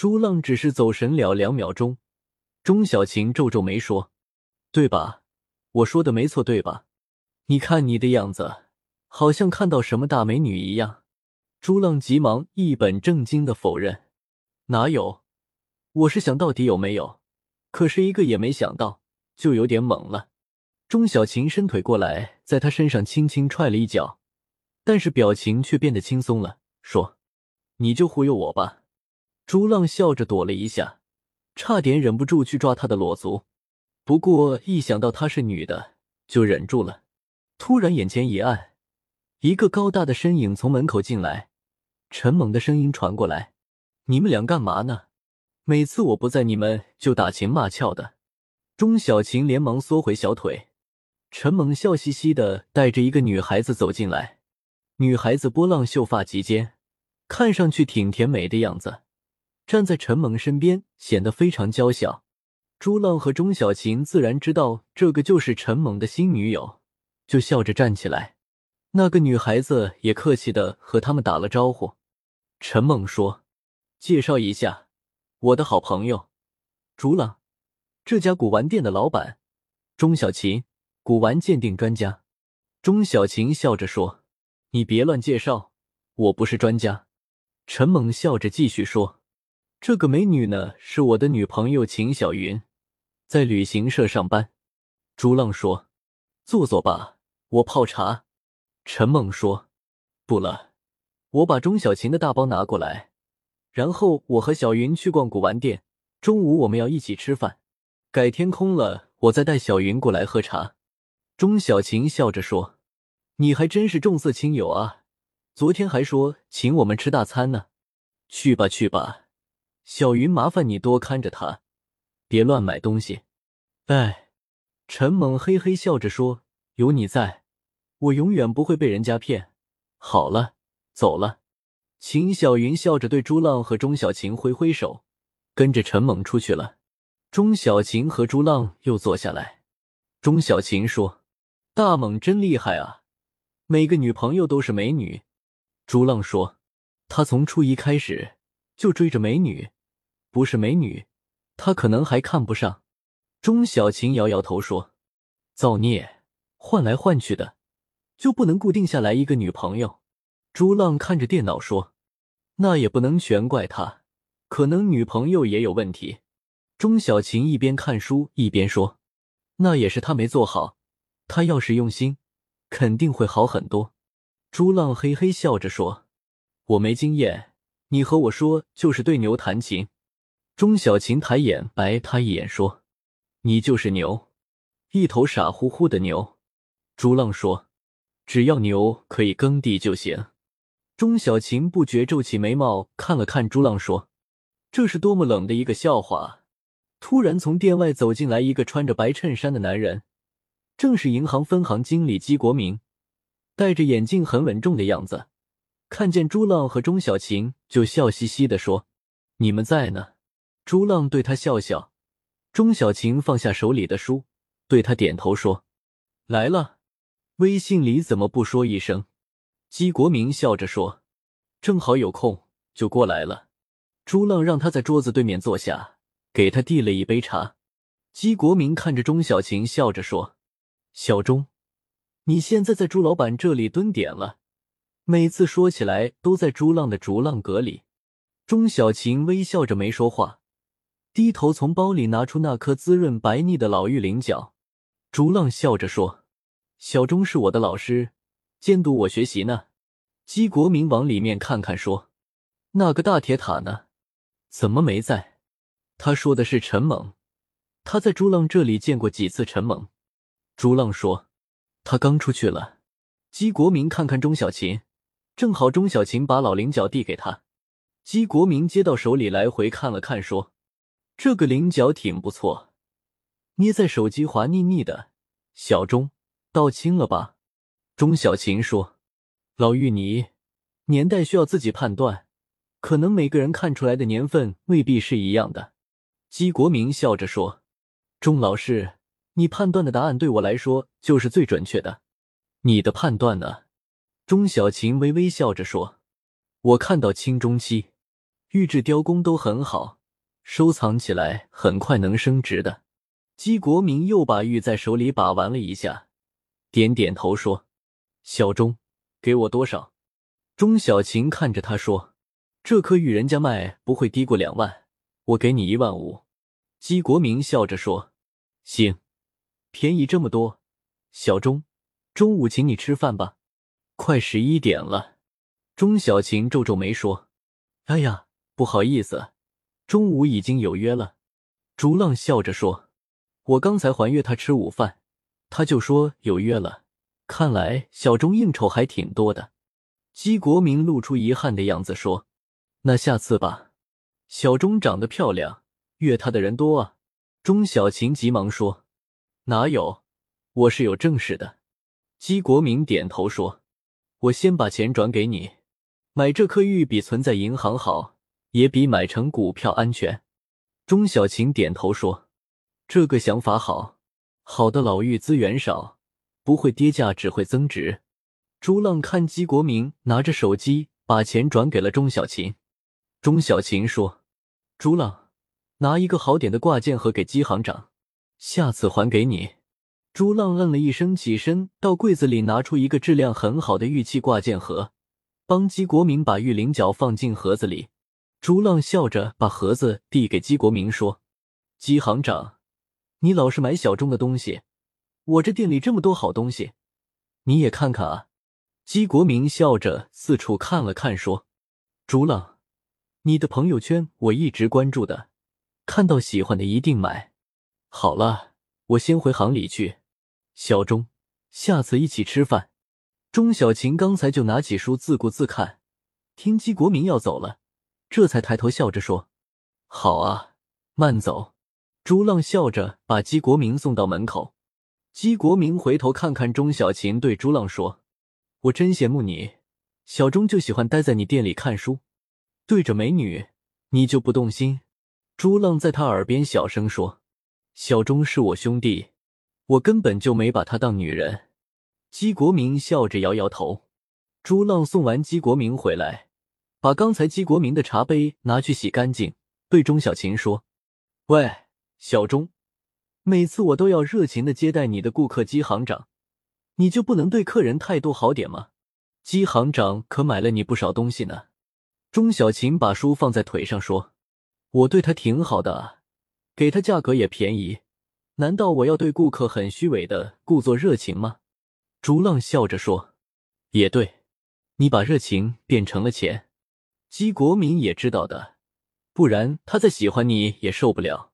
朱浪只是走神了两秒钟，钟小晴皱皱眉说：“对吧？我说的没错，对吧？你看你的样子，好像看到什么大美女一样。”朱浪急忙一本正经的否认：“哪有？我是想到底有没有，可是一个也没想到，就有点懵了。”钟小晴伸腿过来，在他身上轻轻踹了一脚，但是表情却变得轻松了，说：“你就忽悠我吧。”朱浪笑着躲了一下，差点忍不住去抓她的裸足，不过一想到她是女的，就忍住了。突然眼前一暗，一个高大的身影从门口进来，陈猛的声音传过来：“你们俩干嘛呢？每次我不在，你们就打情骂俏的。”钟小晴连忙缩回小腿，陈猛笑嘻嘻的带着一个女孩子走进来，女孩子波浪秀发及肩，看上去挺甜美的样子。站在陈猛身边，显得非常娇小。朱浪和钟小琴自然知道这个就是陈猛的新女友，就笑着站起来。那个女孩子也客气的和他们打了招呼。陈猛说：“介绍一下，我的好朋友朱浪，这家古玩店的老板。钟小琴，古玩鉴定专家。”钟小琴笑着说：“你别乱介绍，我不是专家。”陈猛笑着继续说。这个美女呢，是我的女朋友秦小云，在旅行社上班。朱浪说：“坐坐吧，我泡茶。”陈梦说：“不了，我把钟小琴的大包拿过来，然后我和小云去逛古玩店。中午我们要一起吃饭，改天空了，我再带小云过来喝茶。”钟小琴笑着说：“你还真是重色轻友啊，昨天还说请我们吃大餐呢。去吧，去吧。”小云，麻烦你多看着他，别乱买东西。哎，陈猛嘿嘿笑着说：“有你在，我永远不会被人家骗。”好了，走了。秦小云笑着对朱浪和钟小晴挥挥手，跟着陈猛出去了。钟小晴和朱浪又坐下来。钟小晴说：“大猛真厉害啊，每个女朋友都是美女。”朱浪说：“他从初一开始就追着美女。”不是美女，他可能还看不上。钟小琴摇摇头说：“造孽，换来换去的，就不能固定下来一个女朋友？”朱浪看着电脑说：“那也不能全怪他，可能女朋友也有问题。”钟小琴一边看书一边说：“那也是他没做好，他要是用心，肯定会好很多。”朱浪嘿嘿笑着说：“我没经验，你和我说就是对牛弹琴。”钟小琴抬眼白他一眼，说：“你就是牛，一头傻乎乎的牛。”朱浪说：“只要牛可以耕地就行。”钟小琴不觉皱起眉毛，看了看朱浪，说：“这是多么冷的一个笑话！”突然，从店外走进来一个穿着白衬衫的男人，正是银行分行经理姬国明，戴着眼镜，很稳重的样子。看见朱浪和钟小琴，就笑嘻嘻的说：“你们在呢。”朱浪对他笑笑，钟小晴放下手里的书，对他点头说：“来了。”微信里怎么不说一声？姬国明笑着说：“正好有空，就过来了。”朱浪让他在桌子对面坐下，给他递了一杯茶。姬国明看着钟小晴，笑着说：“小钟，你现在在朱老板这里蹲点了，每次说起来都在朱浪的逐浪阁里。”钟小晴微笑着没说话。低头从包里拿出那颗滋润白腻的老玉菱角，竹浪笑着说：“小钟是我的老师，监督我学习呢。”姬国明往里面看看说：“那个大铁塔呢？怎么没在？”他说的是陈猛，他在朱浪这里见过几次陈猛。朱浪说：“他刚出去了。”姬国明看看钟小琴，正好钟小琴把老菱角递给他，姬国明接到手里来回看了看说。这个菱角挺不错，捏在手机滑腻腻的。小钟，倒清了吧？钟小琴说：“老玉泥，年代需要自己判断，可能每个人看出来的年份未必是一样的。”姬国明笑着说：“钟老师，你判断的答案对我来说就是最准确的。你的判断呢？”钟小琴微微笑着说：“我看到清中期。”玉质雕工都很好，收藏起来很快能升值的。姬国明又把玉在手里把玩了一下，点点头说：“小钟，给我多少？”钟小琴看着他说：“这颗玉人家卖不会低过两万，我给你一万五。”姬国明笑着说：“行，便宜这么多。小钟，中午请你吃饭吧。快十一点了。”钟小琴皱皱眉说：“哎呀，不好意思，中午已经有约了。”朱浪笑着说。我刚才还约他吃午饭，他就说有约了。看来小钟应酬还挺多的。姬国明露出遗憾的样子说：“那下次吧。”小钟长得漂亮，约他的人多啊。钟小琴急忙说：“哪有，我是有正事的。”姬国明点头说：“我先把钱转给你，买这颗玉比存在银行好，也比买成股票安全。”钟小琴点头说。这个想法好，好的老玉资源少，不会跌价，只会增值。朱浪看姬国明拿着手机，把钱转给了钟小琴。钟小琴说：“朱浪，拿一个好点的挂件盒给姬行长，下次还给你。”朱浪嗯了一声，起身到柜子里拿出一个质量很好的玉器挂件盒，帮姬国明把玉菱角放进盒子里。朱浪笑着把盒子递给姬国明，说：“姬行长。”你老是买小众的东西，我这店里这么多好东西，你也看看啊。姬国明笑着四处看了看，说：“朱浪，你的朋友圈我一直关注的，看到喜欢的一定买。好了，我先回行里去。小钟，下次一起吃饭。”钟小琴刚才就拿起书自顾自看，听姬国明要走了，这才抬头笑着说：“好啊，慢走。”朱浪笑着把姬国明送到门口。姬国明回头看看钟小琴，对朱浪说：“我真羡慕你，小钟就喜欢待在你店里看书，对着美女，你就不动心。”朱浪在他耳边小声说：“小钟是我兄弟，我根本就没把他当女人。”姬国明笑着摇摇头。朱浪送完姬国明回来，把刚才姬国明的茶杯拿去洗干净，对钟小琴说：“喂。”小钟，每次我都要热情的接待你的顾客，姬行长，你就不能对客人态度好点吗？姬行长可买了你不少东西呢。钟小琴把书放在腿上说：“我对他挺好的，给他价格也便宜，难道我要对顾客很虚伪的故作热情吗？”朱浪笑着说：“也对，你把热情变成了钱。姬国民也知道的，不然他再喜欢你也受不了。”